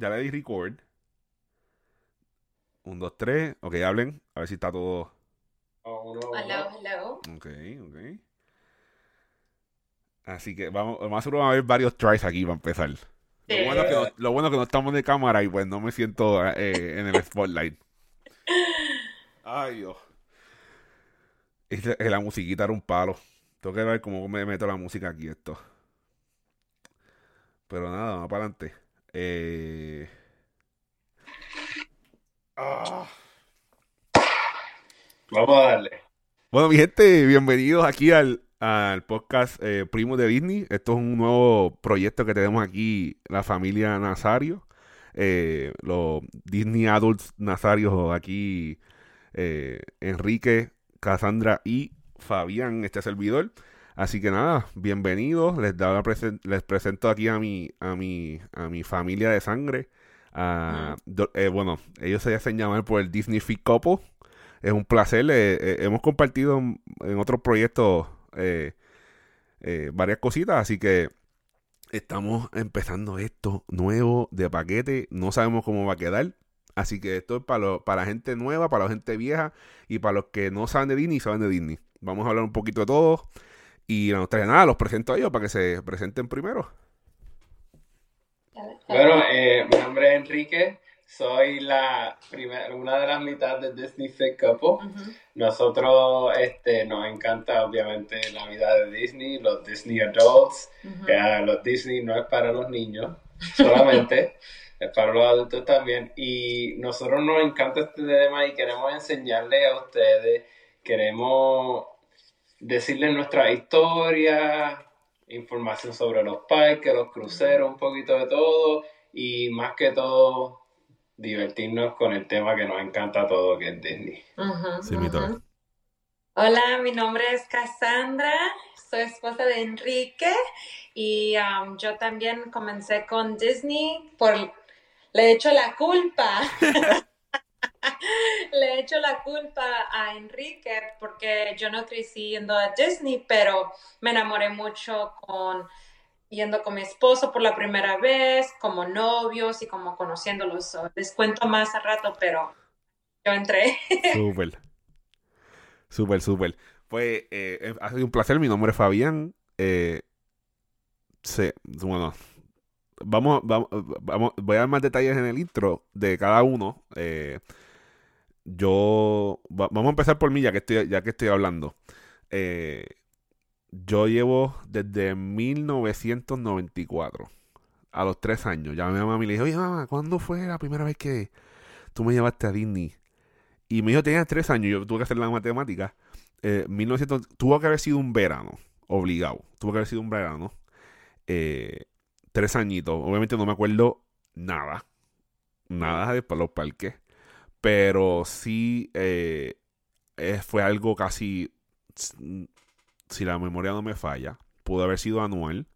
Ya le di record. Un, dos, tres. Ok, hablen. A ver si está todo. Oh, no, Hello, hello. Ok, ok. Así que vamos, más seguro va a haber varios tries aquí para empezar. Lo bueno, que no, lo bueno que no estamos de cámara y pues no me siento eh, en el spotlight. Ay, Dios. Es que la musiquita era un palo. Tengo que ver cómo me meto la música aquí esto. Pero nada, vamos para adelante. Eh... ah. Vamos a darle. Bueno, mi gente, bienvenidos aquí al, al podcast eh, Primo de Disney. Esto es un nuevo proyecto que tenemos aquí, la familia Nazario. Eh, los Disney Adults Nazarios aquí, eh, Enrique, Cassandra y Fabián, este servidor. Así que nada, bienvenidos. Les, da la presen- les presento aquí a mi, a mi, a mi familia de sangre. A- do- eh, bueno, ellos se hacen llamar por el Disney Fit Couple. Es un placer. eh, eh, hemos compartido en, en otros proyectos varias cositas, así que estamos empezando esto nuevo de paquete. No sabemos cómo va a quedar. Así que esto es para, lo- para la gente nueva, para la gente vieja y para los que no saben de Disney y saben de Disney. Vamos a hablar un poquito de todo. Y no trae nada, los presento a ellos para que se presenten primero. Bueno, eh, mi nombre es Enrique. Soy la primera, una de las mitades de Disney Fit Couple. Ujú. Nosotros este, nos encanta obviamente la vida de Disney, los Disney Adults. Que ah, los Disney no es para los niños solamente, es para los adultos también. Y nosotros nos encanta este tema y queremos enseñarles a ustedes, queremos decirles nuestra historia, información sobre los parques, los cruceros, un poquito de todo y más que todo divertirnos con el tema que nos encanta a todos, que es Disney. Sí, mi ujú. toque. Hola, mi nombre es Cassandra, soy esposa de Enrique y um, yo también comencé con Disney por... Le he hecho la culpa. Le he hecho la culpa a Enrique porque yo no crecí yendo a Disney, pero me enamoré mucho con yendo con mi esposo por la primera vez, como novios y como conociéndolos. Les cuento más a rato, pero yo entré. Súper. Súper, súper. Pues eh, eh, ha sido un placer. Mi nombre es Fabián. Eh, se- bueno, vamos, vamos, vamos, voy a dar más detalles en el intro de cada uno. Eh, yo, va- vamos a empezar por mí ya que estoy, ya que estoy hablando. Eh, yo llevo desde 1994, a los tres años. Ya mi mamá me dijo, oye mamá, ¿cuándo fue la primera vez que tú me llevaste a Disney? Y mi hijo tenía tres años, yo tuve que hacer la matemática. Eh, 1900, tuvo que haber sido un verano, obligado. Tuvo que haber sido un verano. Eh, tres añitos. Obviamente no me acuerdo nada. Nada de los parques. Pero sí eh, eh, fue algo casi. Si la memoria no me falla, pudo haber sido anual.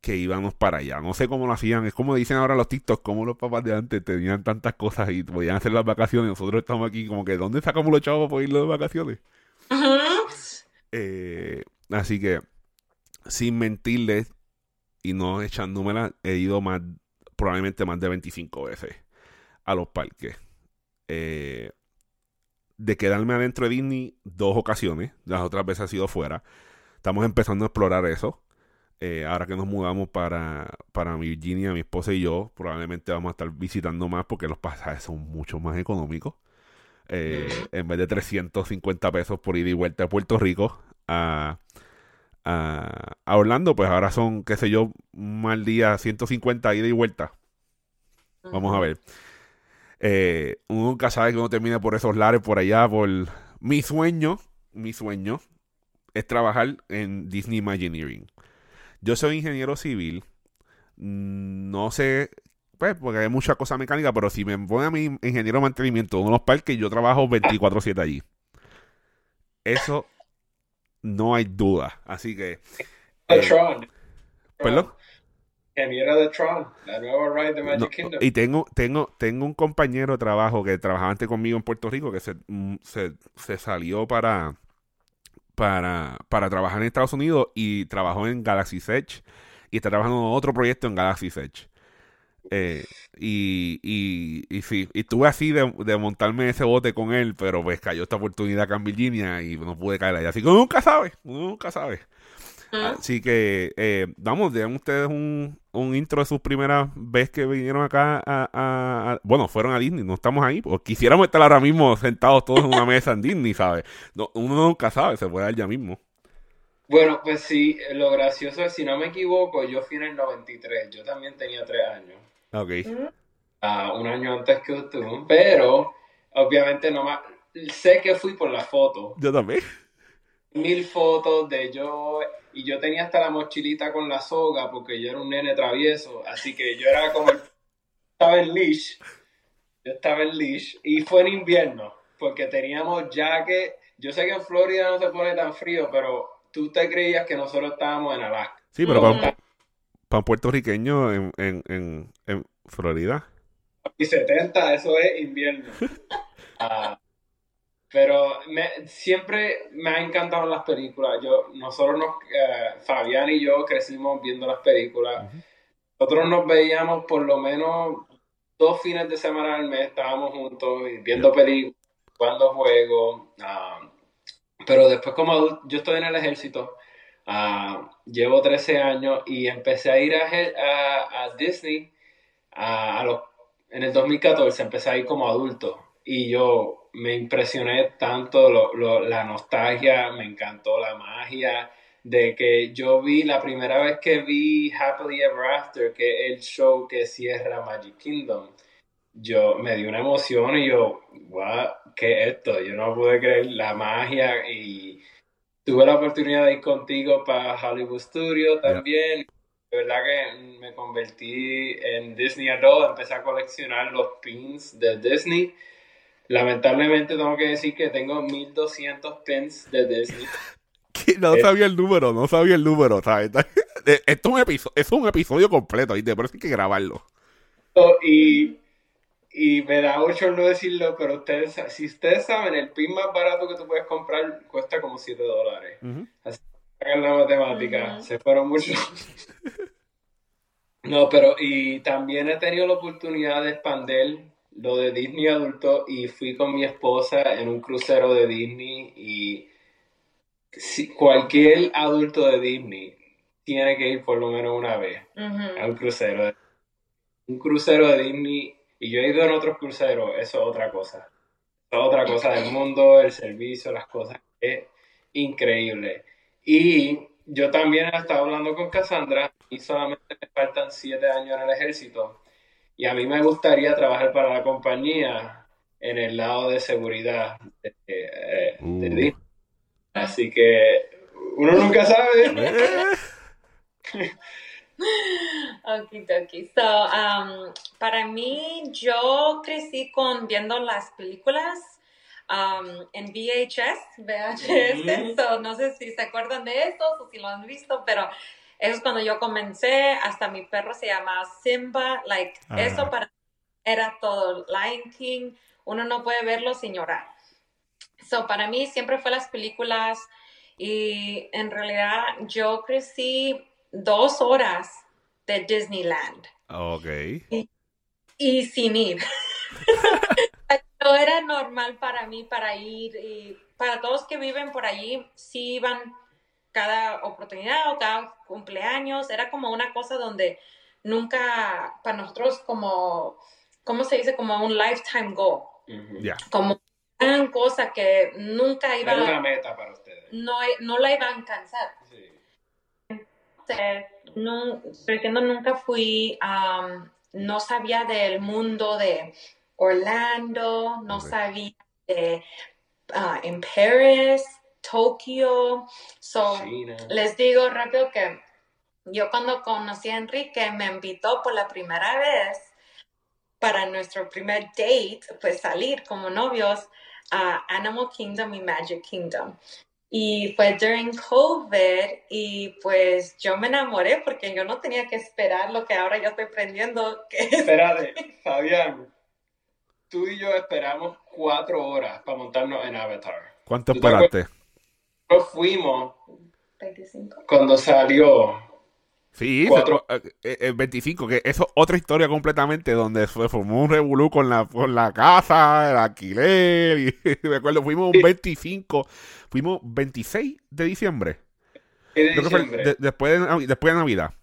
Que íbamos para allá. No sé cómo lo hacían. Es como dicen ahora los TikTok, como los papás de antes tenían tantas cosas y podían hacer las vacaciones. Nosotros estamos aquí como que, ¿dónde sacamos los chavos para ir de vacaciones? Eh, así que, sin mentirles y no echándomela, he ido más, probablemente más de 25 veces a los parques. Eh, de quedarme adentro de Disney dos ocasiones, las otras veces ha sido fuera. Estamos empezando a explorar eso. Eh, ahora que nos mudamos para, para Virginia, mi esposa y yo, probablemente vamos a estar visitando más porque los pasajes son mucho más económicos. Eh, en vez de 350 pesos por ida y vuelta a Puerto Rico a, a, a Orlando, pues ahora son, qué sé yo, un mal día, 150 ida y vuelta. Vamos a ver. Eh, uno nunca sabe que uno termine por esos lares por allá, por... Mi sueño, mi sueño es trabajar en Disney Imagineering. Yo soy ingeniero civil. No sé, pues, porque hay mucha cosa mecánica, pero si me pone a mi ingeniero de mantenimiento de uno de los parques, yo trabajo 24/7 allí. Eso no hay duda. Así que, Eh, Tron. perdón. Ingeniero de Tron, la nueva ride de Magic No, Kingdom. y tengo, tengo, tengo un compañero de trabajo que trabajaba antes conmigo en Puerto Rico que se, mm, se, se salió para, para, para trabajar en Estados Unidos y trabajó en Galaxy Edge y está trabajando en otro proyecto en Galaxy Edge. Eh, y, y, y sí, y estuve así de, de montarme ese bote con él, pero pues cayó esta oportunidad acá en Virginia y no pude caer allá. Así que uno nunca sabe, uno nunca sabe. Así que, eh, vamos, den ustedes un, un intro de sus primeras veces que vinieron acá a, a- a- Bueno, fueron a Disney, no estamos ahí. Pues quisiéramos estar ahora mismo sentados todos en una mesa en Disney, ¿sabes? No, uno nunca sabe, se puede dar ya mismo. Bueno, pues sí, lo gracioso es, si no me equivoco, yo fui en el 93, yo también tenía tres años, Ok. Ah, un año antes que tú, pero obviamente no más, sé que fui por la foto, Yo también. Mil fotos de yo, y yo tenía hasta la mochilita con la soga porque yo era un nene travieso, así que yo era como el... estaba en leash, yo estaba en leash, y fue en invierno, porque teníamos jacket, yo sé que en Florida no se pone tan frío, pero tú te creías que nosotros estábamos en Alaska. Sí, pero para un, Ujú. para un puertorriqueño en, en, en, en Florida. Y 70, eso es invierno. Ah, pero me- siempre me han encantado las películas. Yo, nosotros, nos, eh, Fabián y yo crecimos viendo las películas. Nosotros nos veíamos por lo menos dos fines de semana al mes, estábamos juntos viendo películas, jugando juegos. ah, pero después como adulto, yo estoy en el ejército, ah, llevo 13 años y empecé a ir a, a- a Disney a los, en el 2014, empecé a ir como adulto y yo me impresioné tanto lo- lo- la nostalgia, me encantó la magia de que yo vi la primera vez que vi Happily Ever After, que es el show que cierra Magic Kingdom yo me dio una emoción y yo, wow, ¿qué es esto? Yo no pude creer la magia y tuve la oportunidad de ir contigo para Hollywood Studio también. De verdad que me convertí en Disney Adult, empecé a coleccionar los pins de Disney. Lamentablemente tengo que decir que tengo 1200 pins de Disney. Que No Eh. sabía el número, no sabía el número, ¿sabes? Esto es un episodio, es un episodio completo, ¿viste? Por eso hay que grabarlo. Y, y me da mucho no decirlo, pero ustedes, si ustedes saben, el pin más barato que tú puedes comprar cuesta como 7 dólares. Ujú. Hagan la matemática, se fueron mucho. No, pero y también he tenido la oportunidad de expandir lo de Disney adulto y fui con mi esposa en un crucero de Disney y si, cualquier adulto de Disney tiene que ir por lo menos una vez a Ujú. un crucero. Un crucero de Disney, y yo he ido en otros cruceros, eso es otra cosa. Es otra cosa del mundo, el servicio, las cosas. Es increíble. Y yo también he estado hablando con Cassandra y solamente me faltan siete años en el ejército. Y a mí me gustaría trabajar para la compañía en el lado de seguridad de, eh, de Uh. Disney. Así que uno nunca sabe. Eh, Okidoki. So, um, para mí, yo crecí con viendo las películas um, en VHS, VHS. Ujú. So, no sé si se acuerdan de estos o si lo han visto, pero eso es cuando yo comencé. Hasta mi perro se llamaba Simba. Like, eso para mí era todo. Lion King, uno no puede verlo sin llorar. So, para mí siempre fue las películas y en realidad yo crecí dos horas de Disneyland ok. y sin ir. no era normal para mí para ir y para todos que viven por allí, sí iban cada oportunidad o cada cumpleaños, era como una cosa donde nunca, para nosotros como, ¿cómo se dice? Como un lifetime goal, como una cosa que nunca iba, Era una meta para ustedes. no, no la iban a alcanzar. Sí. No, nunca fui, am, no sabía del mundo de Orlando, no sabía de ah, en Paris, Tokio. So, China. les digo rápido que yo cuando conocí a Enrique me invitó por la primera vez para nuestro primer date, pues salir como novios a Animal Kingdom y Magic Kingdom. Y fue during COVID y pues yo me enamoré porque yo no tenía que esperar lo que ahora yo estoy aprendiendo, que es Espérate, Fabián. Tú y yo esperamos cuatro horas para montarnos en Avatar. ¿Cuánto ¿Tú te esperaste? Nosotros fuimos 25. cuando salió. Sí, Cuatro. se- eh, eh, el 25, que eso es otra historia completamente donde se formó un revolú con la, con la casa, el alquiler, y me acuerdo, fuimos un 25, fuimos 26 de diciembre, de diciembre. de- después, de, después de Navidad,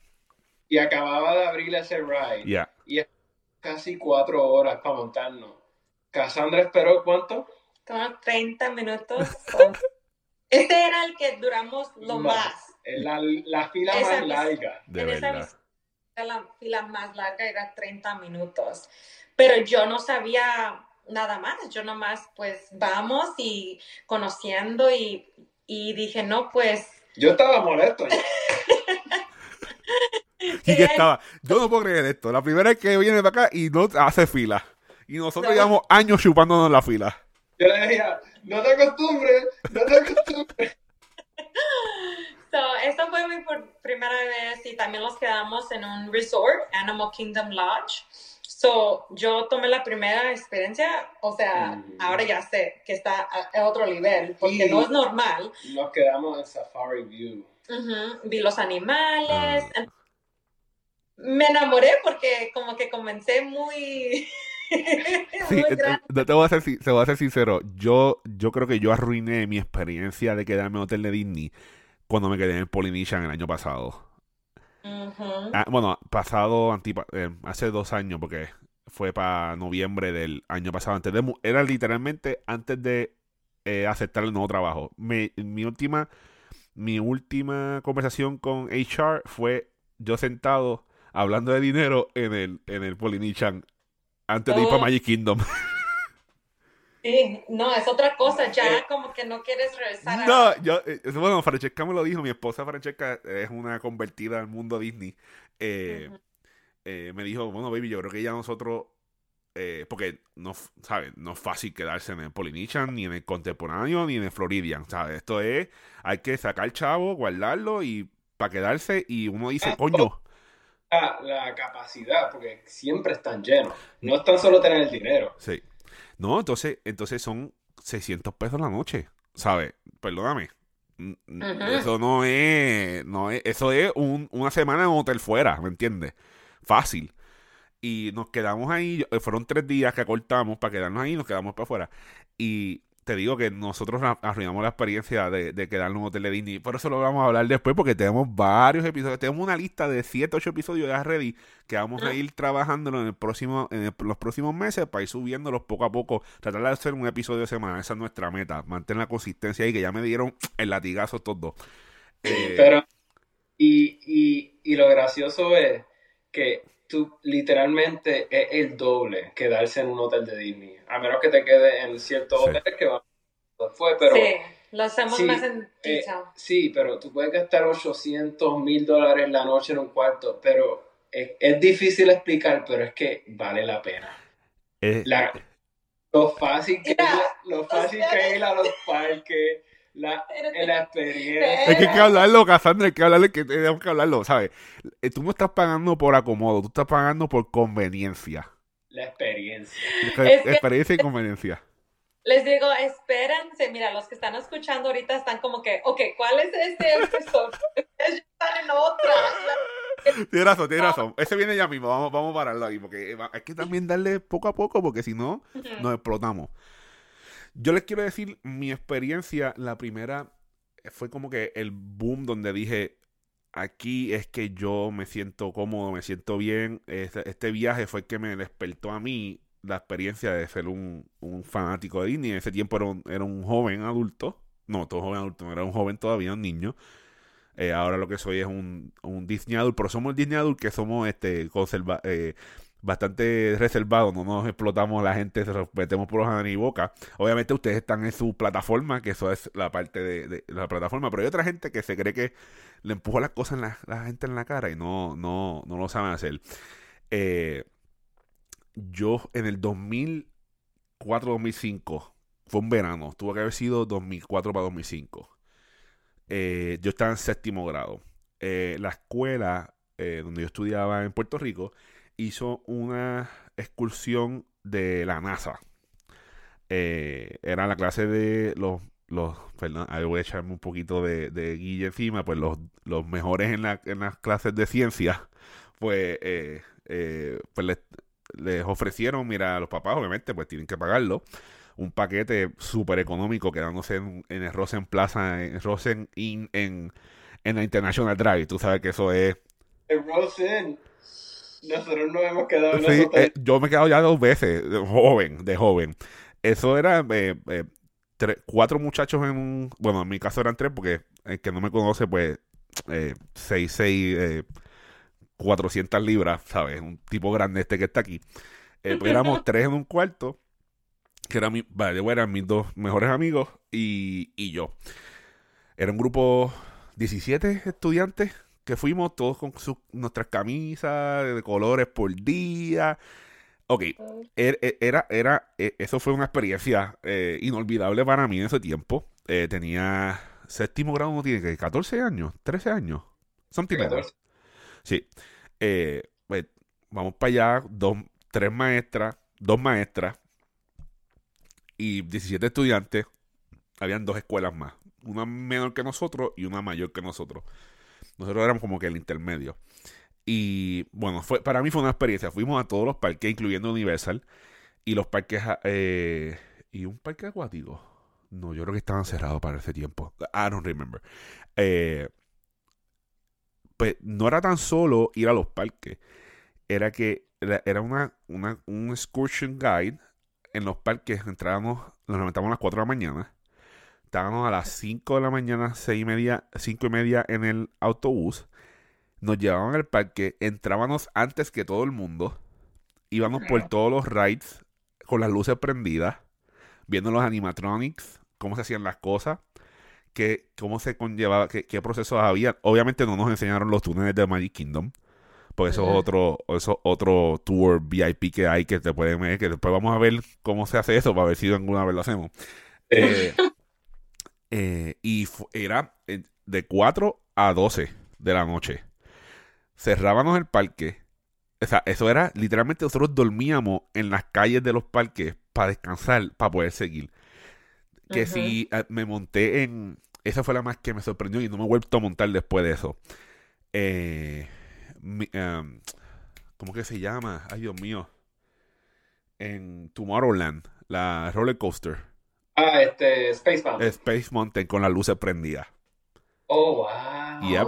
Y acababa de abrir ese ride. ya. Y casi cuatro horas para montarnos. Cassandra esperó cuánto? Como 30 minutos. Este era el que duramos lo Más. más. La, la fila Esa más larga. De en esa verdad. visita la fila más larga era 30 minutos. Pero yo no sabía nada más. Yo nomás, pues, vamos y conociendo y, y dije, no, pues. Yo estaba molesto. Y que estaba, yo no puedo creer esto, la primera vez que viene para acá y no hace fila. Y nosotros No. llevamos años chupándonos la fila. Yo le decía, no te acostumbres, no te acostumbres. So, esta fue mi primera vez y también nos quedamos en un resort, Animal Kingdom Lodge. So, yo tomé la primera experiencia, o sea, Mm. ahora ya sé que está a, otro nivel, porque Y- no es normal. Nos quedamos en Safari View. Vi los animales. Ah. Me enamoré porque como que comencé muy... Sí, eh, eh, te voy a ser, te voy a ser sincero. Yo, yo creo que yo arruiné mi experiencia de quedarme en hotel de Disney cuando me quedé en Polynesian el año pasado. Ah, bueno, pasado antipa- eh, hace dos años, porque fue para noviembre del año pasado. Antes de, era literalmente antes de eh, aceptar el nuevo trabajo. Me- mi última, mi última conversación con HR fue yo sentado hablando de dinero en el, en el Polynesian antes de ir para Oh. Magic Kingdom. Sí, no, es otra cosa, Eh. ya como que no quieres regresar a... No, yo, eh, bueno, Francesca me lo dijo, mi esposa Francesca es una convertida al mundo Disney. Eh, eh, me dijo, bueno, baby, yo creo que ya nosotros, eh, porque no, ¿sabes? No es fácil quedarse en el Polynesian, ni en el Contemporáneo, ni en el Floridian, ¿sabes? Esto es, hay que sacar chavo, guardarlo y para quedarse y uno dice, coño, La capacidad, porque siempre están llenos. No es tan solo tener el dinero. sí. No, entonces, entonces son 600 pesos la noche, ¿sabes? Perdóname. N- Ujú. Eso no es, no es, eso es un- una semana en un hotel fuera, ¿me entiendes? Fácil. Y nos quedamos ahí, eh, fueron tres días que acortamos para quedarnos ahí, nos quedamos para afuera. Y te digo que nosotros arruinamos la experiencia de, de quedarnos en un hotel de Disney. Por eso lo vamos a hablar después, porque tenemos varios episodios. Tenemos una lista de 7, 8 episodios ya ready que vamos a ir trabajándolo en, el próximo, en el- los próximos meses para ir subiéndolos poco a poco. Tratar de hacer un episodio semana. Esa es nuestra meta. Mantener la consistencia ahí, que ya me dieron el latigazo estos dos. Eh, Pero, y, y, y lo gracioso es que tú literalmente es el doble quedarse en un hotel de Disney. A menos que te quedes en ciertos Sí. hoteles que van fue, pero sí, lo hacemos sí, más en eh, sí, pero tú puedes gastar 800 mil dólares la noche en un cuarto, pero es, es difícil explicar, pero es que vale la pena. eh, La, lo fácil que Mira, es, lo fácil que es ir a los parques, la, experiencia. Es que hay que hablarlo, Cassandra, hay que hablarlo, que tenemos que hablarlo, ¿sabes? Eh, Tú no estás pagando por acomodo, tú estás pagando por conveniencia. La experiencia. Es que- Experiencia y conveniencia. Les digo, espérense, mira, los que están escuchando ahorita están como que, ok, ¿cuál es este episodio? Ustedes están en otra. Tienes razón, tienes razón. Ese viene ya mismo, vamos, vamos a pararlo ahí, porque eh, hay que también darle poco a poco, porque si no, nos explotamos. Yo les quiero decir, mi experiencia, la primera, eh, fue como que el boom donde dije, aquí es que yo me siento cómodo, me siento bien. Este, este viaje fue que me despertó a mí la experiencia de ser un, fanático de Disney. En ese tiempo era un, era un joven adulto. No, todo joven adulto, era un joven todavía, un niño. Eh, ahora lo que soy es un, Disney adult, pero somos Disney adult que somos este conserva eh, bastante reservados, no nos explotamos la gente, se los metemos por los y boca. Obviamente ustedes están en su plataforma, que eso es la parte de, la plataforma, pero hay otra gente que se cree que le empuja las cosas en la, la gente en la cara y no, no, no lo saben hacer. Eh, yo en el 2004-2005, fue un verano, tuvo que haber sido 2004 para 2005. Eh, yo estaba en séptimo grado. Eh, la escuela eh, donde yo estudiaba en Puerto Rico hizo una excursión de la NASA. Eh, era la clase de los los ahí voy a echarme un poquito de, guille encima, pues los, los mejores en, la, en las clases de ciencia, pues, eh, eh, pues les, ofrecieron, mira, a los papás obviamente pues tienen que pagarlo, un paquete súper económico quedándose en, en el Rosen Plaza, en Rosen en, en la International Drive. Tú sabes que eso es... El Rosen. Nosotros nos hemos quedado en Sí, eh, yo me he quedado ya dos veces, de joven, de joven. Eso era eh, eh, tres- cuatro muchachos en un... Bueno, en mi caso eran tres porque el que no me conoce, pues, eh, seis, seis, eh, 400 libras, ¿sabes? Un tipo grande este que está aquí. Eh, pues éramos tres en un cuarto, que era mi, vale, eran mis dos mejores amigos y, y yo. Era un grupo 17 estudiantes que fuimos todos con sus, nuestras camisas de colores por día. Ok, er- er- era, era, eh, eso fue una experiencia eh, inolvidable para mí en ese tiempo. Eh, tenía séptimo grado, no tiene que 14 años, 13 años, something like that. 14. Sí. Eh, pues, vamos para allá, dos, tres maestras, dos maestras y 17 estudiantes. Habían dos escuelas más. Una menor que nosotros y una mayor que nosotros. Nosotros éramos como que el intermedio. Y bueno, fue, para mí fue una experiencia. Fuimos a todos los parques, incluyendo Universal. Y los parques... eh, y un parque acuático. No, yo creo que estaban cerrados para ese tiempo. I don't remember. Eh, pues no era tan solo ir a los parques, era que era una, una, un excursion guide en los parques. Entrábamos, nos levantábamos a las 4 de la mañana, estábamos a las 5 de la mañana, 6 y media, 5 y media en el autobús, nos llevaban al parque, entrábamos antes que todo el mundo, íbamos por todos los rides con las luces prendidas, viendo los animatronics, cómo se hacían las cosas que, cómo se conllevaba, qué, qué procesos había. Obviamente no nos enseñaron los túneles de Magic Kingdom, porque eso es otro, eso es otro tour VIP que hay que te pueden ver, que después vamos a ver cómo se hace eso para ver si alguna vez lo hacemos. Eh, eh, y era eh, de 4 a 12 de la noche. Cerrábamos el parque. O sea, eso era literalmente nosotros dormíamos en las calles de los parques para descansar, para poder seguir. Que si eh, me monté en. Esa fue la más que me sorprendió y no me he vuelto a montar después de eso. Eh, mi- ¿Cómo que se llama? Ay, Dios mío. En Tomorrowland, la roller coaster. Ah, este, Spaceman. Space Mountain con las luces prendidas. Oh, wow. Yep.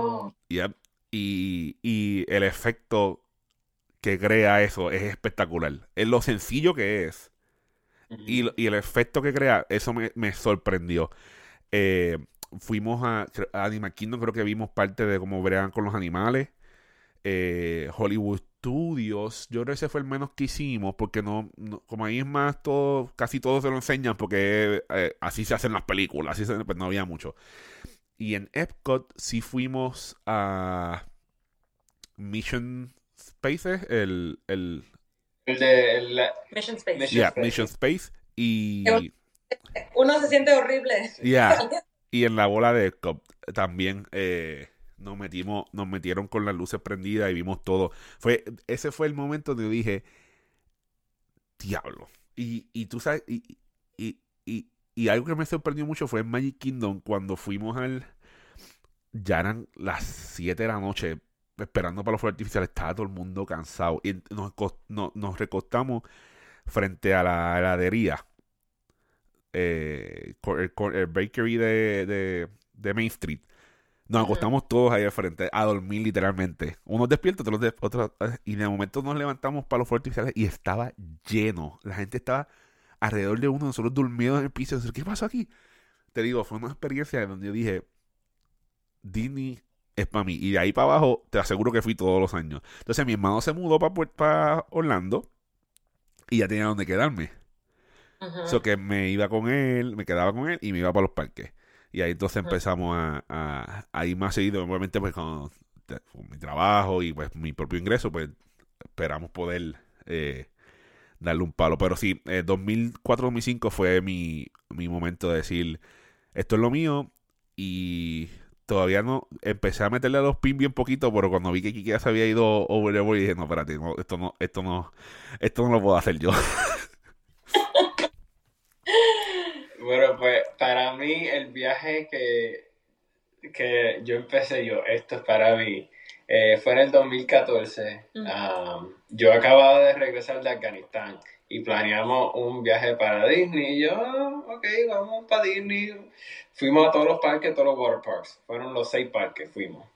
Yep. Y, y el efecto que crea eso es espectacular. Es lo sencillo que es. Y, y el efecto que crea, eso me, me sorprendió. Eh, fuimos a, a Animal Kingdom, creo que vimos parte de cómo bregan con los animales. Eh, Hollywood Studios, yo creo que ese fue el menos que hicimos, porque no, no- como ahí es más todo, casi todo se lo enseñan, porque eh, así se hacen las películas, así se- pues no había mucho. Y en Epcot sí fuimos a Mission Spaces, el, el El de el, la- Mission Space. Mission- yeah, Space. Mission Space y Uno se siente horrible. yeah, y en la bola de Epcot también eh, nos metimos, nos metieron con las luces prendidas y vimos todo. Fue, ese fue el momento donde yo dije, diablo. Y, y tú sabes, y, y, y, algo que me sorprendió mucho fue en Magic Kingdom cuando fuimos al... Ya eran las 7 de la noche esperando para los fuegos artificiales. Estaba todo el mundo cansado. Y nos, no- nos recostamos frente a la heladería. Eh, el, el bakery de, de, de Main Street. Nos acostamos todos ahí al frente a dormir literalmente. Unos despiertos, otros, de- otros y de momento nos levantamos para los fuegos artificiales y estaba lleno. La gente estaba alrededor de uno, nosotros durmiendo en el piso. ¿Qué pasó aquí? Te digo, fue una experiencia donde yo dije, Disney es para mí. Y de ahí para abajo, te aseguro que fui todos los años. Entonces mi hermano se mudó para Orlando y ya tenía donde quedarme. Ujú. So que me iba con él, me quedaba con él y me iba para los parques. Y ahí entonces empezamos a, a, a ir más seguido. Obviamente, pues con, con mi trabajo y pues mi propio ingreso, pues esperamos poder eh, darle un palo. Pero sí, eh, 2004-2005 fue mi, mi momento de decir, esto es lo mío y todavía no, empecé a meterle a los pin bien poquito, pero cuando vi que Kiki ya se había ido over the wall, dije, no, espérate, no, esto no, esto no, esto no lo puedo hacer yo. Bueno, pues para mí el viaje que, que yo empecé yo, esto es para mí, eh, fue en el 2014. Um, yo acababa de regresar de Afganistán y planeamos un viaje para Disney. Y yo, ah, ok, vamos para Disney. Fuimos a todos los parques, todos los water parks. Fueron los seis parques, fuimos.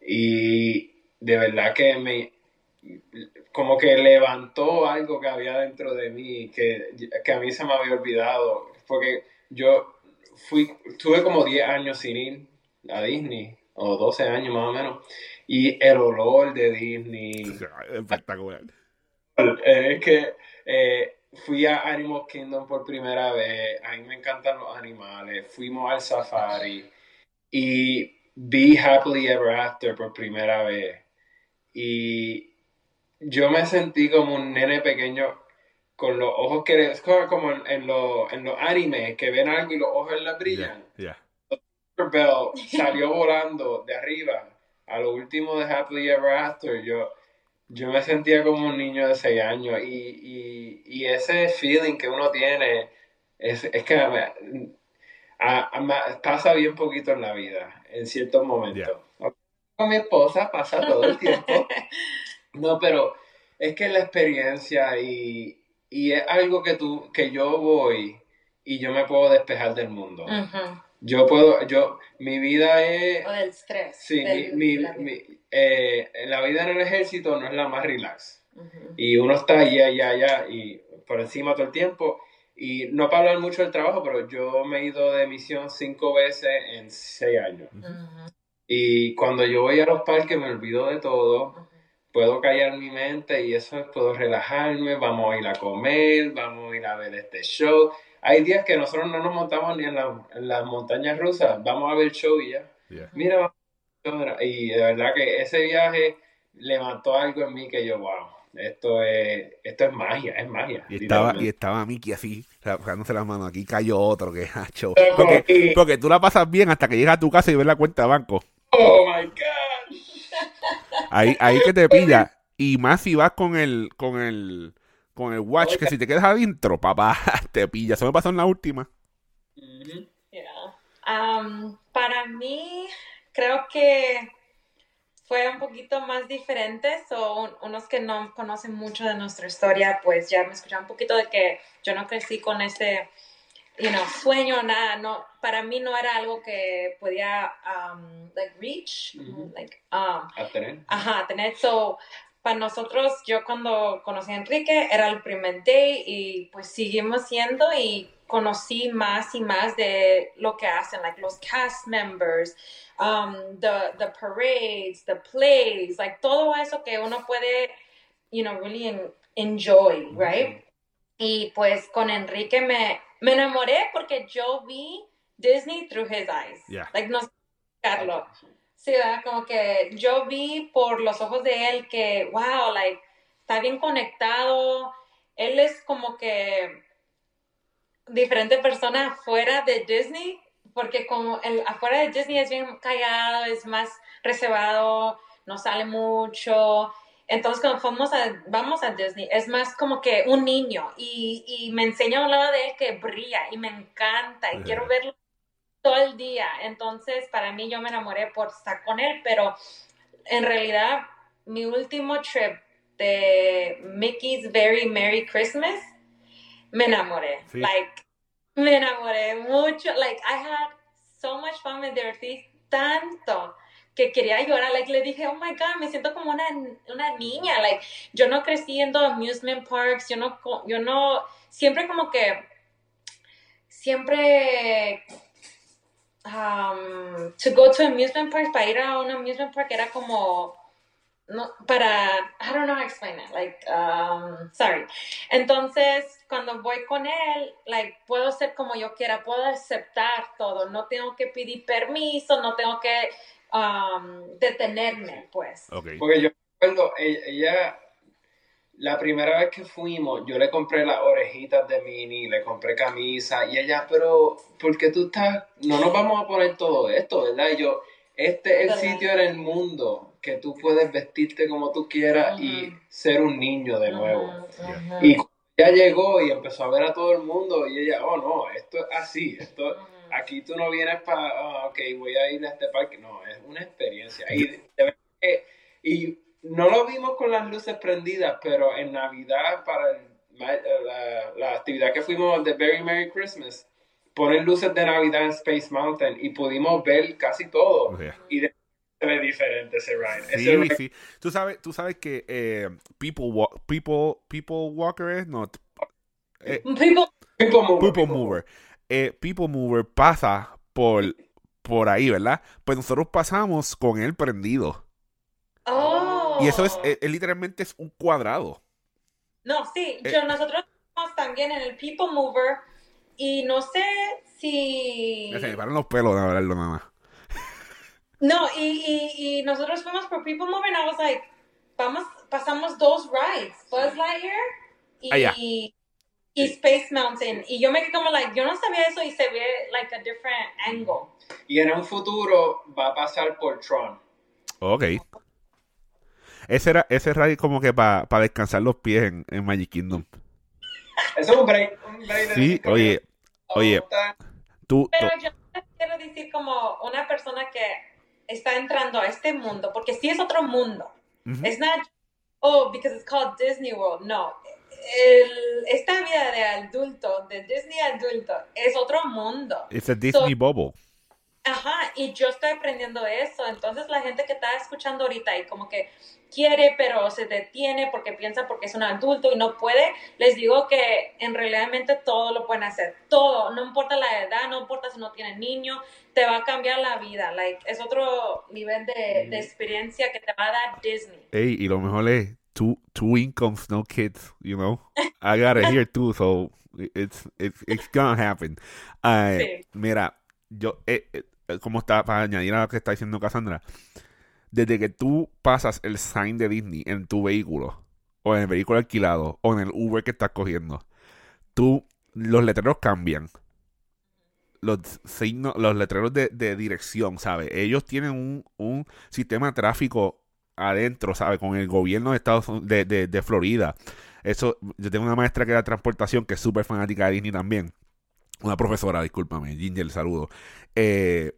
Y de verdad que me, como que levantó algo que había dentro de mí, que, que a mí se me había olvidado. Porque yo fui, tuve como 10 años sin ir a Disney, o 12 años más o menos. Y el olor de Disney. Espectacular. Es que eh, fui a Animal Kingdom por primera vez. A mí me encantan los animales. Fuimos al safari. Y vi Happily Ever After por primera vez. Y yo me sentí como un nene pequeño con los ojos que como en, en, los, en los animes que ven algo y los ojos les brillan. Yeah, Bell salió volando de arriba a lo último de Happily Ever After. Yo, yo me sentía como un niño de 6 años y, y, y, ese feeling que uno tiene es, es que pasa bien poquito en la vida, en ciertos momentos. Con mi esposa pasa todo el tiempo. No, pero es que la experiencia y, y es algo que tú, que yo voy y yo me puedo despejar del mundo. Yo puedo, yo, mi vida es... O del estrés. Sí, mi, mi, eh, la vida en el ejército no es la más relax. Y uno está allá, allá, allá y por encima todo el tiempo. Y no para hablar mucho del trabajo, pero yo me he ido de misión cinco veces en seis años. Y cuando yo voy a los parques me olvido de todo puedo callar mi mente y eso es, puedo relajarme, vamos a ir a comer, vamos a ir a ver este show. Hay días que nosotros no nos montamos ni en, las montañas rusas, vamos a ver el show y ya. Mira, y de verdad que ese viaje levantó algo en mí que yo, wow, esto es, esto es magia, es magia. Y estaba, y estaba Mickey así, sacándose las manos, aquí cayó otro que hacho. Porque, porque tú la pasas bien hasta que llegas a tu casa y ves la cuenta de banco. Ahí, ahí que te pilla. Y más si vas con el, con el, con el watch, que si te quedas adentro, papá, te pilla. Eso me pasó en la última. Um, para mí, creo que fue un poquito más diferente. So, unos que no conocen mucho de nuestra historia, pues ya me escucharon un poquito de que yo no crecí con ese you know, sueño, nada, no, para mí no era algo que podía, um, like, reach, like, um, a tener. Ajá, tener, so, para nosotros, yo cuando conocí a Enrique, era el primer day y pues seguimos siendo y conocí más y más de lo que hacen, like, los cast members, um, the, the parades, the plays, like, todo eso que uno puede, you know, really enjoy, right? Y pues con Enrique me, me enamoré porque yo vi Disney through his eyes. Like, no sé explicarlo. Sí, como que yo vi por los ojos de él que, wow, like, está bien conectado. Él es como que diferente persona fuera de Disney, porque como el, afuera de Disney es bien callado, es más reservado, no sale mucho. Entonces, cuando fuimos a, vamos a Disney, es más como que un niño y, y me enseña un lado de él que brilla y me encanta y quiero verlo todo el día. Entonces, para mí, yo me enamoré por estar con él, pero en realidad, mi último trip de Mickey's Very Merry Christmas, me enamoré. Like, me enamoré mucho. Like, I had so much fun with Dorothy, tanto que quería llorar, like, le dije, oh my God, me siento como una, una niña, like, yo no crecí en amusement parks, yo no, yo no, siempre como que, siempre, um, to go to amusement parks, para ir a un amusement park era como, no, para, I don't know how to explain it, like, um, sorry. Entonces, cuando voy con él, like, puedo ser como yo quiera, puedo aceptar todo, no tengo que pedir permiso, no tengo que um, detenerme, pues. Porque yo recuerdo, e-, ella, la primera vez que fuimos, yo le compré las orejitas de Minnie, le compré camisa, y ella, pero, ¿por qué tú estás? No nos vamos a poner todo esto, ¿verdad? Y yo, este es el sitio en el mundo que tú puedes vestirte como tú quieras y ser un niño de nuevo. Y ella llegó y empezó a ver a todo el mundo y ella, oh no, esto es así, esto, aquí tú no vienes para, oh, ok, voy a ir a este parque, no, es una experiencia. Y, y no lo vimos con las luces prendidas, pero en Navidad para la, la, actividad que fuimos de Very Merry Christmas, ponen luces de Navidad en Space Mountain y pudimos ver casi todo. Y de ve diferente ese ride. Sí, sí. Tú sabes, tú sabes que eh, People, People, People Walker es no. Eh, people, people Mover. People Mover. Eh, people Mover pasa por, por ahí, ¿verdad? Pues nosotros pasamos con él prendido. Oh. Y eso es, literalmente es un cuadrado. No, sí, yo, nosotros también en el People Mover y no sé si... Se me paran los pelos de hablarlo nada más. No, y, y, y, nosotros fuimos por People Mover and I was like, vamos, pasamos dos rides, Buzz Lightyear y, y Space Mountain. Y yo me quedé como like, yo no sabía eso y se ve like a different angle. Y en un futuro va a pasar por Tron. Ok. Ese era ese ride como que para descansar los pies en, en, Magic Kingdom. Eso es un break. Un break sí, oye, oye. Tú, Pero yo quiero decir como una persona que está entrando a este mundo, porque sí es otro mundo. Es not, oh, because it's called Disney World. No. El, esta vida de adulto, de Disney adulto, es otro mundo. Es a Disney bubble. Ajá, y yo estoy aprendiendo eso. Entonces la gente que está escuchando ahorita y como que quiere, pero se detiene porque piensa porque es un adulto y no puede, les digo que en realidad todo lo pueden hacer. Todo, no importa la edad, no importa si no tienes niño, te va a cambiar la vida. Like, es otro nivel de, de experiencia que te va a dar Disney. Hey, y lo mejor es two, two incomes, no kids, you know? I got it here too, so it's, it's, it's gonna happen. Mira, yo, eh, eh, como está, para añadir a lo que está diciendo Cassandra, desde que tú pasas el sign de Disney en tu vehículo, o en el vehículo alquilado, o en el Uber que estás cogiendo, tú, los letreros cambian. Los signos, los letreros de, dirección, ¿sabes? Ellos tienen un, un, sistema de tráfico adentro, ¿sabes? Con el gobierno de Estados de, de, Florida. Eso, yo tengo una maestra que da transportación que es súper fanática de Disney también. Una profesora, discúlpame, Ginger, saludo. Eh,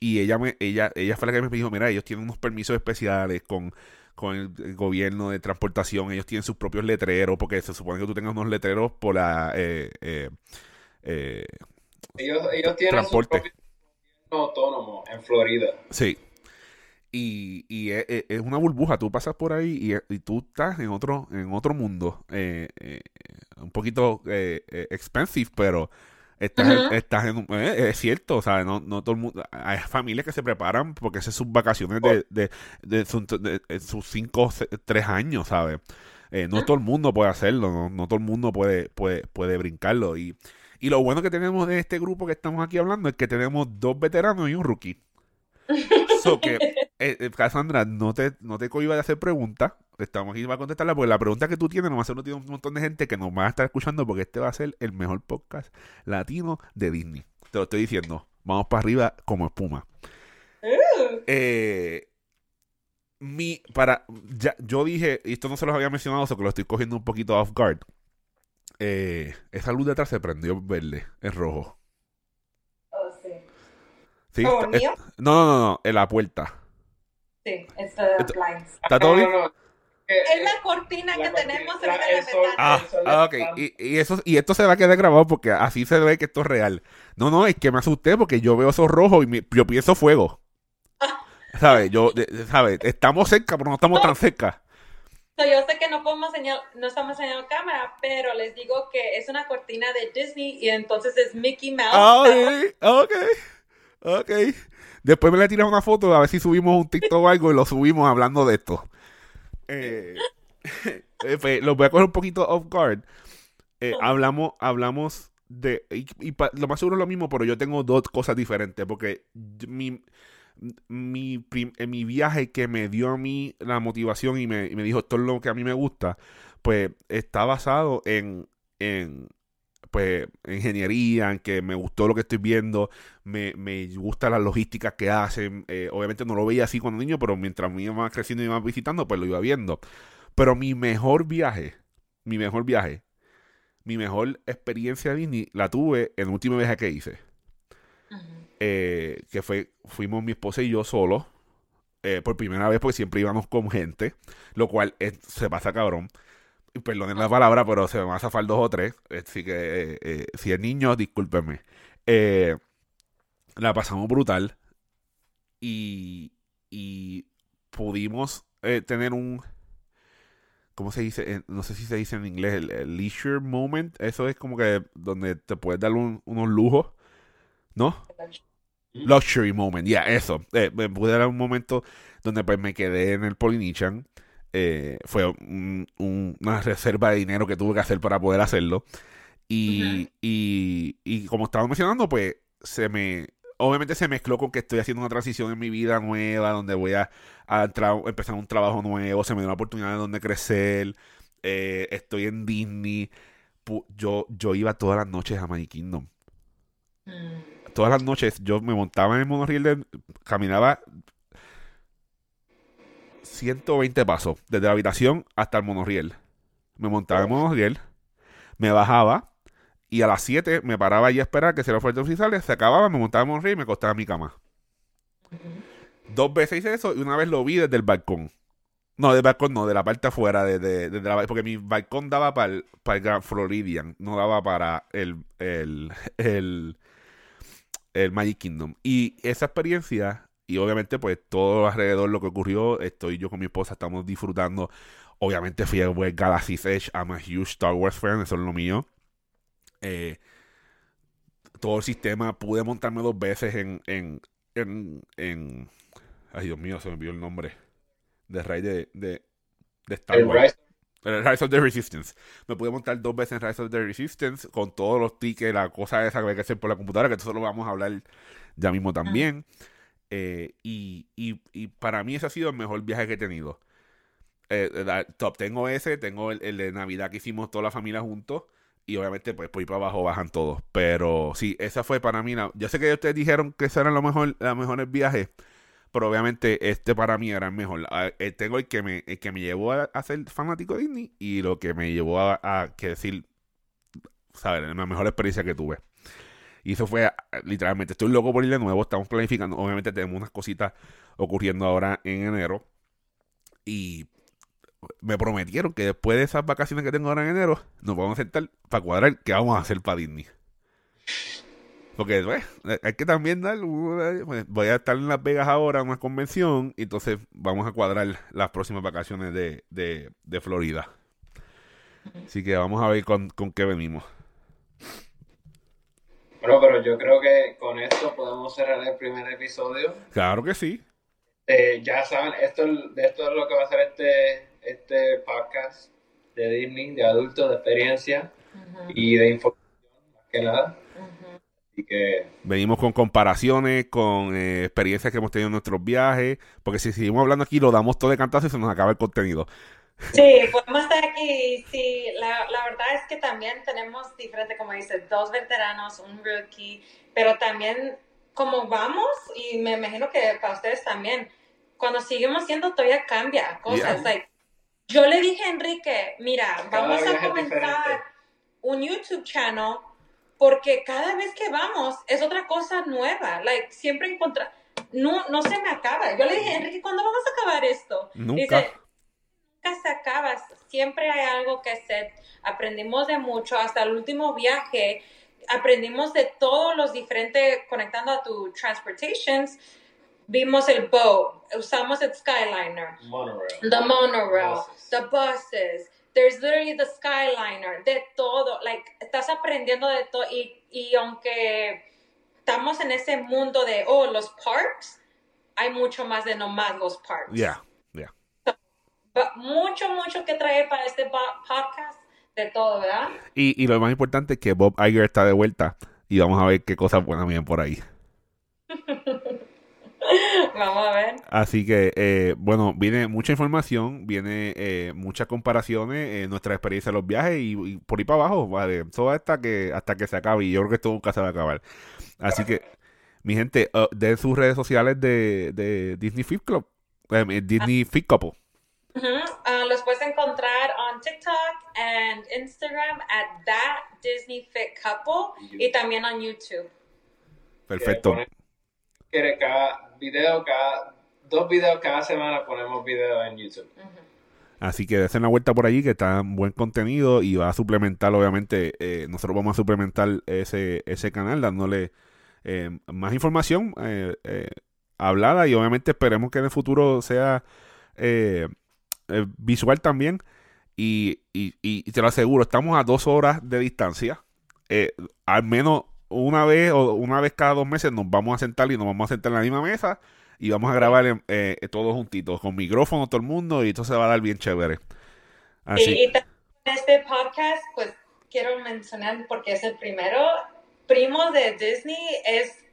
y ella me, ella, ella fue la que me dijo, mira, ellos tienen unos permisos especiales con, con el, gobierno de transportación, ellos tienen sus propios letreros, porque se supone que tú tengas unos letreros por la eh, eh, eh ellos, ellos tienen transporte. su propio autónomo en Florida. Sí. Y, y es, es, una burbuja, tú pasas por ahí y, y, tú estás en otro, en otro mundo, un poquito expensive, pero Estás, estás en, eh, es cierto, o sea, no, no todo el mundo, hay familias que se preparan porque esas son sus vacaciones de, de, de, sus cinco, tres años, ¿sabes? Eh, no todo el mundo puede hacerlo, no, todo el mundo puede, puede, puede brincarlo. Y, y lo bueno que tenemos de este grupo que estamos aquí hablando es que tenemos dos veteranos y un rookie. So que, eh, Cassandra, no te, no te cohiba de hacer preguntas estamos aquí para contestarla, porque la pregunta que tú tienes nos va a hacer un montón de gente que nos va a estar escuchando porque este va a ser el mejor podcast latino de Disney. Te lo estoy diciendo. Vamos para arriba como espuma. Uh. Eh, mi, para, ya, yo dije, y esto no se los había mencionado, o que lo estoy cogiendo un poquito off guard. Eh, esa luz de atrás se prendió verde, es rojo. Oh, sí. ¿Sí? no, no, no, en la puerta. Sí, está blinds. ¿Está todo bien? Es la cortina que tenemos en la ventana. Ah, ah, ok. Y, y, eso, y esto se va a quedar grabado porque así se ve que esto es real. No, no, es que me asusté porque yo veo esos rojos y yo pienso fuego. ¿Sabes? Yo, ¿sabes? Estamos cerca, pero no estamos tan cerca. yo sé que no podemos enseñar, no estamos enseñando cámara, pero les digo que es una cortina de Disney y entonces es Mickey Mouse. Ah, ok, ok. Después me le tiras una foto a ver si subimos un TikTok o algo y lo subimos hablando de esto. Eh, eh pues, los voy a coger un poquito off guard. Eh, hablamos, hablamos de. Y, lo más seguro es lo mismo, pero yo tengo dos cosas diferentes. Porque mi, mi, mi viaje que me dio a mí la motivación y me, me, dijo esto es lo que a mí me gusta, pues está basado en, en pues ingeniería, en que me gustó lo que estoy viendo, me, me gusta las logísticas que hacen. Eh, obviamente no lo veía así cuando niño, pero mientras me iba creciendo y iba visitando, pues lo iba viendo. Pero mi mejor viaje, mi mejor viaje, mi mejor experiencia de Disney la tuve en el último viaje que hice. Eh, que fue, fuimos mi esposa y yo solos. Eh, por primera vez, porque siempre íbamos con gente. Lo cual se pasa cabrón. Perdonen la palabra, pero se me va a zafar dos o tres. Así que eh, si es niño, discúlpenme. la pasamos brutal. Y, y pudimos tener un ¿cómo se dice? No sé si se dice en inglés, el, leisure moment. Eso es como que donde te puedes dar unos lujos, ¿no? Luxury moment, ya, eso. Eh, me pude dar un momento donde pues me quedé en el Polynesian. Eh, fue una reserva de dinero que tuve que hacer para poder hacerlo. Y, y, y como estaba mencionando, pues se me obviamente se mezcló con que estoy haciendo una transición en mi vida nueva, donde voy a, empezar un trabajo nuevo, se me dio una oportunidad de donde crecer, eh, estoy en Disney. Yo, yo iba todas las noches a Magic Kingdom. Mm. Todas las noches yo me montaba en el monorriel, de, caminaba 120 pasos, desde la habitación hasta el monorriel. Me montaba en el monorriel, me bajaba, y a las 7 me paraba y a esperar que se los fuertes oficiales, se acababa, me montaba en y me acostaba en mi cama. Dos veces hice eso y una vez lo vi desde el balcón. No, del balcón no, de la parte afuera, de, la, porque mi balcón daba para el, para el Grand Floridian, no daba para el, el, el, el Magic Kingdom. Y esa experiencia, y obviamente pues todo alrededor lo que ocurrió, estoy yo con mi esposa, estamos disfrutando. Obviamente fui a ver Galaxy's Edge, I'm a huge Star Wars fan, eso es lo mío. Eh, todo el sistema. Pude montarme dos veces en, en, en, Ay, Dios mío, se me olvidó el nombre. De Rise de, de, Star Wars. Rise of the Resistance. Me pude montar dos veces en Rise of the Resistance con todos los tickets, la cosa esa que hay que hacer por la computadora, que eso lo vamos a hablar ya mismo también. Eh, y, y, y, para mí ese ha sido el mejor viaje que he tenido. Eh, top, tengo ese, tengo el, de Navidad que hicimos toda la familia juntos. Y obviamente, pues por ahí para abajo bajan todos. Pero sí, esa fue para mí. yo sé que ustedes dijeron que ese eran los, mejor, los mejores viajes. Pero obviamente este para mí era el mejor. Eh, tengo el que me, el que me llevó a, ser fanático de Disney y lo que me llevó a, que decir, ¿sabes? La mejor experiencia que tuve. Y eso fue literalmente, estoy loco por ir de nuevo, estamos planificando, obviamente tenemos unas cositas ocurriendo ahora en enero. Y me prometieron que después de esas vacaciones que tengo ahora en enero, nos vamos a sentar para cuadrar qué vamos a hacer para Disney. Porque pues, hay que también dar. Pues, voy a estar en Las Vegas ahora, en una convención, y entonces vamos a cuadrar las próximas vacaciones de, de, Florida. Así que vamos a ver con, con qué venimos. Bueno, pero yo creo que con esto podemos cerrar el primer episodio. Claro que sí. Eh, ya saben, esto, de esto es lo que va a ser este este podcast de Disney, de adultos, de experiencia y de información, más que nada. que... Venimos con comparaciones, con eh, experiencias que hemos tenido en nuestros viajes, porque si seguimos hablando aquí lo damos todo de cantazo y se nos acaba el contenido. Sí, podemos estar aquí. Sí, la, la verdad es que también tenemos diferente, como dices, dos veteranos, un rookie, pero también como vamos, y me imagino que para ustedes también, cuando seguimos siendo todavía cambia cosas. Like, yo le dije a Enrique, mira, vamos a comenzar un YouTube channel porque cada vez que vamos es otra cosa nueva. Like, siempre encontrar. No, no se me acaba. Yo le dije, Enrique, ¿cuándo vamos a acabar esto? Nunca. Dice, nunca se acaba. Siempre hay algo que hacer. Aprendimos de mucho. Hasta el último viaje aprendimos de todos los diferentes, conectando a tu transportations Vimos el boat, usamos el Skyliner, monorail. the monorail, the buses. There's literally the Skyliner, de todo. Like, estás aprendiendo de todo. Y, y aunque estamos en ese mundo de, oh, los parks, hay mucho más de nomás los parks. Yeah. Mucho, mucho que traer para este podcast de todo, ¿verdad? Y, y lo más importante es que Bob Iger está de vuelta y vamos a ver qué cosas buenas vienen por ahí. Vamos a ver. Así que, eh, bueno, viene mucha información, viene eh, muchas comparaciones, eh, nuestra experiencia en los viajes y, por ahí para abajo, ¿vale? Todo hasta que, hasta que se acabe y yo creo que esto nunca se va a acabar. Así que, mi gente, uh, den sus redes sociales de, de Disney Fit Club, Disney Fit Couple. Uh, los puedes encontrar en TikTok and Instagram at that Disney Fit Couple y también en YouTube. Perfecto. Quiere cada video, cada dos videos cada semana ponemos videos en YouTube. Así que den una vuelta por allí que está buen contenido y va a suplementar, obviamente, eh, nosotros vamos a suplementar ese, ese canal dándole eh, más información eh, hablada y obviamente esperemos que en el futuro sea visual también. Y, y, y, te lo aseguro, estamos a dos horas de distancia. al menos una vez o una vez cada dos meses nos vamos a sentar y nos vamos a sentar en la misma mesa y vamos a grabar eh, todos juntitos, con micrófono todo el mundo, y esto se va a dar bien chévere. Así. Y, este podcast, pues quiero mencionar, porque es el primero, Primos de Disney, es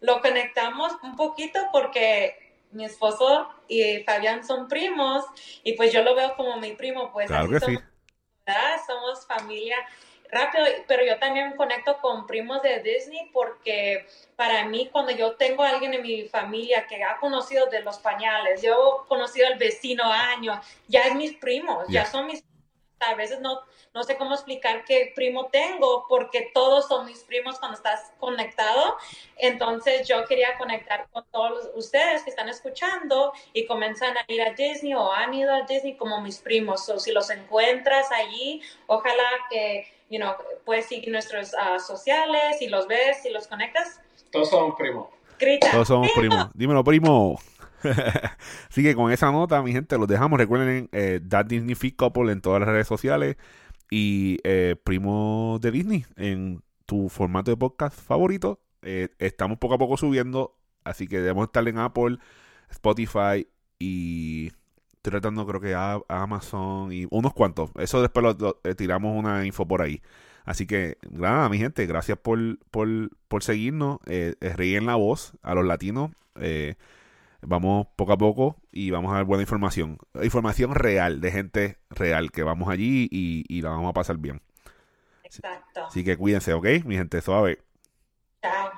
lo conectamos un poquito porque mi esposo y Fabián son primos, y pues yo lo veo como mi primo, pues claro que somos, sí. somos familia. Rápido, pero yo también conecto con primos de Disney porque para mí cuando yo tengo a alguien en mi familia que ha conocido de los pañales, yo he conocido al vecino años, ya es mis primos, ya. son mis a veces no, no sé cómo explicar qué primo tengo, porque todos son mis primos cuando estás conectado. Entonces yo quería conectar con todos ustedes que están escuchando y comienzan a ir a Disney o han ido a Disney como mis primos. O si los encuentras allí, ojalá que you know, puedes seguir nuestros uh, sociales y los ves y los conectas. Todos somos primos. Grita. Todos somos primos. Dímelo, primo. Así que con esa nota, mi gente, los dejamos. Recuerden eh, That Disney Fit Couple en todas las redes sociales y eh, Primo de Disney en tu formato de podcast favorito. Eh, estamos poco a poco subiendo, así que debemos estar en Apple, Spotify y Estoy tratando, creo que a, Amazon y unos cuantos. Eso después lo, eh, tiramos una info por ahí. Así que, nada, mi gente, gracias por, por, por seguirnos. Eh, ríen la voz a los latinos. Vamos poco a poco y vamos a dar buena información. Información real, de gente real, que vamos allí y, y la vamos a pasar bien. Exacto. Así que cuídense, ¿ok? Mi gente, suave. Chao.